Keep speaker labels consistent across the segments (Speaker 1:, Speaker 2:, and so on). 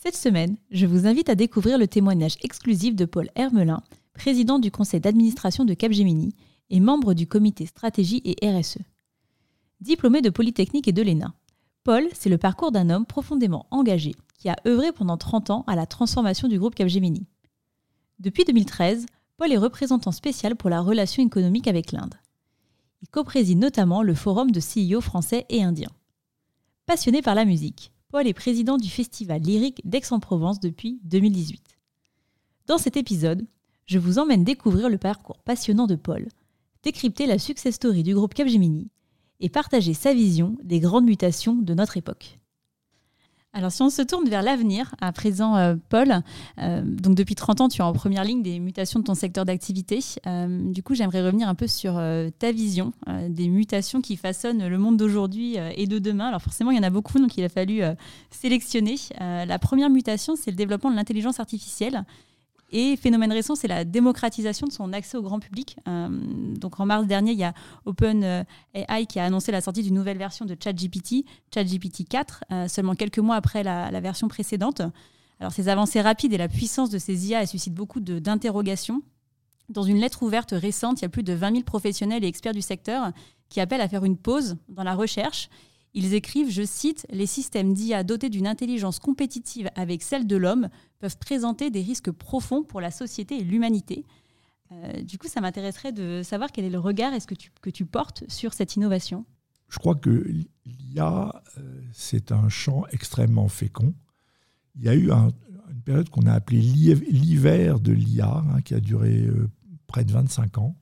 Speaker 1: Cette semaine, je vous invite à découvrir le témoignage exclusif de Paul Hermelin, président du conseil d'administration de Capgemini et membre du comité stratégie et RSE. Diplômé de Polytechnique et de l'ENA, Paul, c'est le parcours d'un homme profondément engagé qui a œuvré pendant 30 ans à la transformation du groupe Capgemini. Depuis 2013, Paul est représentant spécial pour la relation économique avec l'Inde. Il co-préside notamment le forum de CEO français et indiens. Passionné par la musique, Paul est président du Festival lyrique d'Aix-en-Provence depuis 2018. Dans cet épisode, je vous emmène découvrir le parcours passionnant de Paul, décrypter la success story du groupe Capgemini et partager sa vision des grandes mutations de notre époque. Alors si on se tourne vers l'avenir, à présent, euh, Paul, euh, donc depuis 30 ans, tu es en première ligne des mutations de ton secteur d'activité. Euh, du coup, j'aimerais revenir un peu sur ta vision des mutations qui façonnent le monde d'aujourd'hui et de demain. Alors forcément, il y en a beaucoup, donc il a fallu sélectionner. la première mutation, c'est le développement de l'intelligence artificielle. Et phénomène récent, c'est la démocratisation de son accès au grand public. Euh, donc en mars dernier, il y a OpenAI qui a annoncé la sortie d'une nouvelle version de ChatGPT, ChatGPT 4, euh, seulement quelques mois après la, version précédente. Alors ces avancées rapides et la puissance de ces IA suscitent beaucoup d'interrogations. Dans une lettre ouverte récente, il y a plus de 20 000 professionnels et experts du secteur qui appellent à faire une pause dans la recherche ils écrivent, je cite, Les systèmes d'IA dotés d'une intelligence compétitive avec celle de l'homme peuvent présenter des risques profonds pour la société et l'humanité. Euh, du coup, ça m'intéresserait de savoir quel est le regard est-ce que tu, que tu portes sur cette innovation?
Speaker 2: Je crois que l'IA, euh, c'est un champ extrêmement fécond. Il y a eu une période qu'on a appelée l'hiver de l'IA, hein, qui a duré euh, près de 25 ans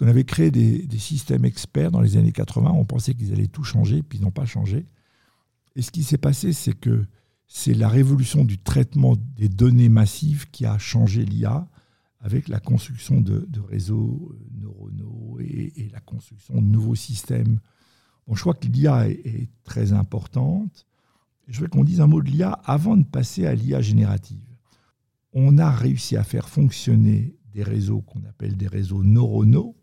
Speaker 2: qu'on avait créé des, systèmes experts dans les années 80. On pensait qu'ils allaient tout changer, puis ils n'ont pas changé. Et ce qui s'est passé, c'est que c'est la révolution du traitement des données massives qui a changé l'IA avec la construction de, réseaux euh, neuronaux et, la construction de nouveaux systèmes. Bon, je crois que l'IA est, très importante. Je veux qu'on dise un mot de l'IA avant de passer à l'IA générative. On a réussi à faire fonctionner des réseaux qu'on appelle des réseaux neuronaux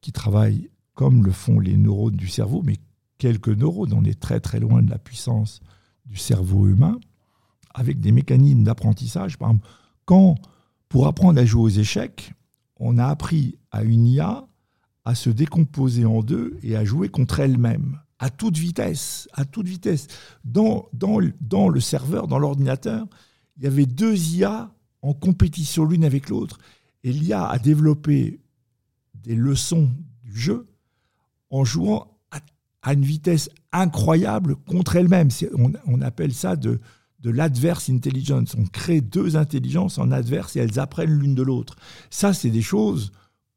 Speaker 2: qui travaillent comme le font les neurones du cerveau, mais quelques neurones, on est très très loin de la puissance du cerveau humain, avec des mécanismes d'apprentissage. Par exemple, quand, pour apprendre à jouer aux échecs, on a appris à une IA à se décomposer en deux et à jouer contre elle-même, à toute vitesse, à toute vitesse. Dans, dans, dans le serveur, dans l'ordinateur, il y avait deux IA en compétition l'une avec l'autre. Et l'IA a développé des leçons du jeu en jouant à, une vitesse incroyable contre elle-même. On, on, appelle ça de, de l'adverse intelligence. On crée deux intelligences en adverse et elles apprennent l'une de l'autre. Ça, c'est des choses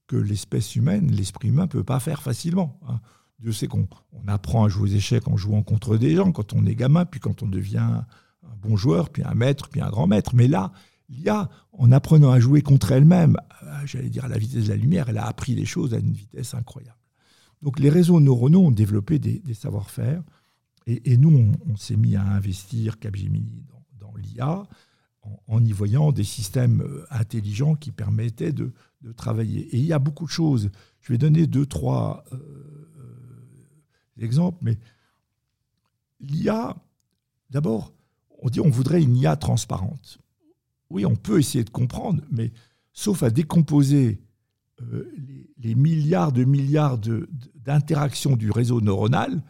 Speaker 2: que l'espèce humaine, l'esprit humain, ne peut pas faire facilement. Hein. Dieu sait qu'on on apprend à jouer aux échecs en jouant contre des gens quand on est gamin, puis quand on devient un bon joueur, puis un maître, puis un grand maître. Mais là, l'IA, en apprenant à jouer contre elle-même, j'allais dire à la vitesse de la lumière, elle a appris les choses à une vitesse incroyable. Donc les réseaux neuronaux ont développé des, savoir-faire, et, nous, on, s'est mis à investir Capgemini dans, l'IA, en, y voyant des systèmes euh, intelligents qui permettaient de, travailler. Et il y a beaucoup de choses. Je vais donner deux, trois euh, exemples, mais l'IA, d'abord, on dit on voudrait une IA transparente oui, on peut essayer de comprendre, mais sauf à décomposer euh, les, milliards de milliards d'interactions du réseau neuronal,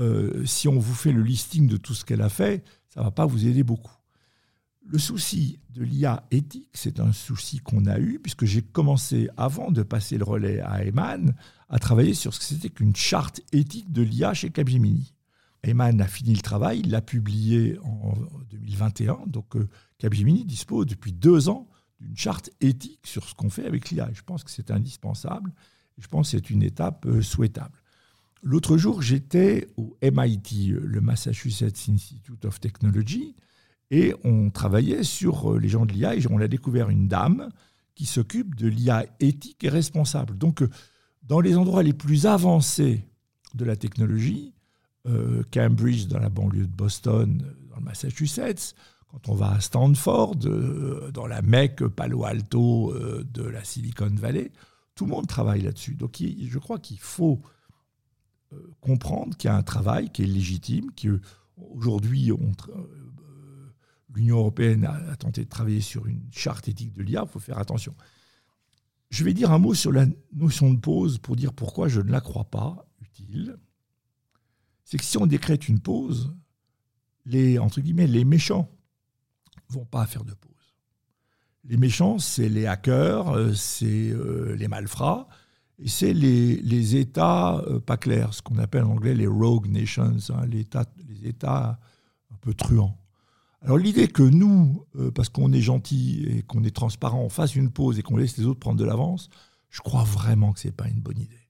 Speaker 2: euh, si on vous fait le listing de tout ce qu'elle a fait, ça ne va pas vous aider beaucoup. Le souci de l'IA éthique, c'est un souci qu'on a eu, puisque j'ai commencé, avant de passer le relais à Eman, à travailler sur ce que c'était qu'une charte éthique de l'IA chez Capgemini. Eman a fini le travail, il l'a publié en 2021, donc euh, Capgemini dispose depuis deux ans d'une charte éthique sur ce qu'on fait avec l'IA. Je pense que c'est indispensable. Je pense que c'est une étape euh, souhaitable. L'autre jour, j'étais au MIT, le Massachusetts Institute of Technology, Et on travaillait sur les gens de l'IA et on a découvert une dame qui s'occupe de l'IA éthique et responsable. Donc, dans les endroits les plus avancés de la technologie, Cambridge dans la banlieue de Boston, dans le Massachusetts, quand on va à Stanford, dans la Mecque, Palo Alto de la Silicon Valley, tout le monde travaille là-dessus. Donc je crois qu'il faut euh, comprendre qu'il y a un travail qui est légitime, qu'aujourd'hui, euh, l'Union européenne a, tenté de travailler sur une charte éthique de l'IA, il faut faire attention. Je vais dire un mot sur la notion de pause pour dire pourquoi je ne la crois pas utile. C'est que si on décrète une pause, les, entre guillemets, les méchants vont pas faire de pause. Les méchants, c'est les hackers, euh, c'est euh, les malfrats, et c'est les, États euh, pas clairs, ce qu'on appelle en anglais les rogue nations, hein, les, États, un peu truands. Alors l'idée que nous, parce qu'on est gentil et qu'on est transparent, on fasse une pause et qu'on laisse les autres prendre de l'avance, je crois vraiment que ce n'est pas une bonne idée.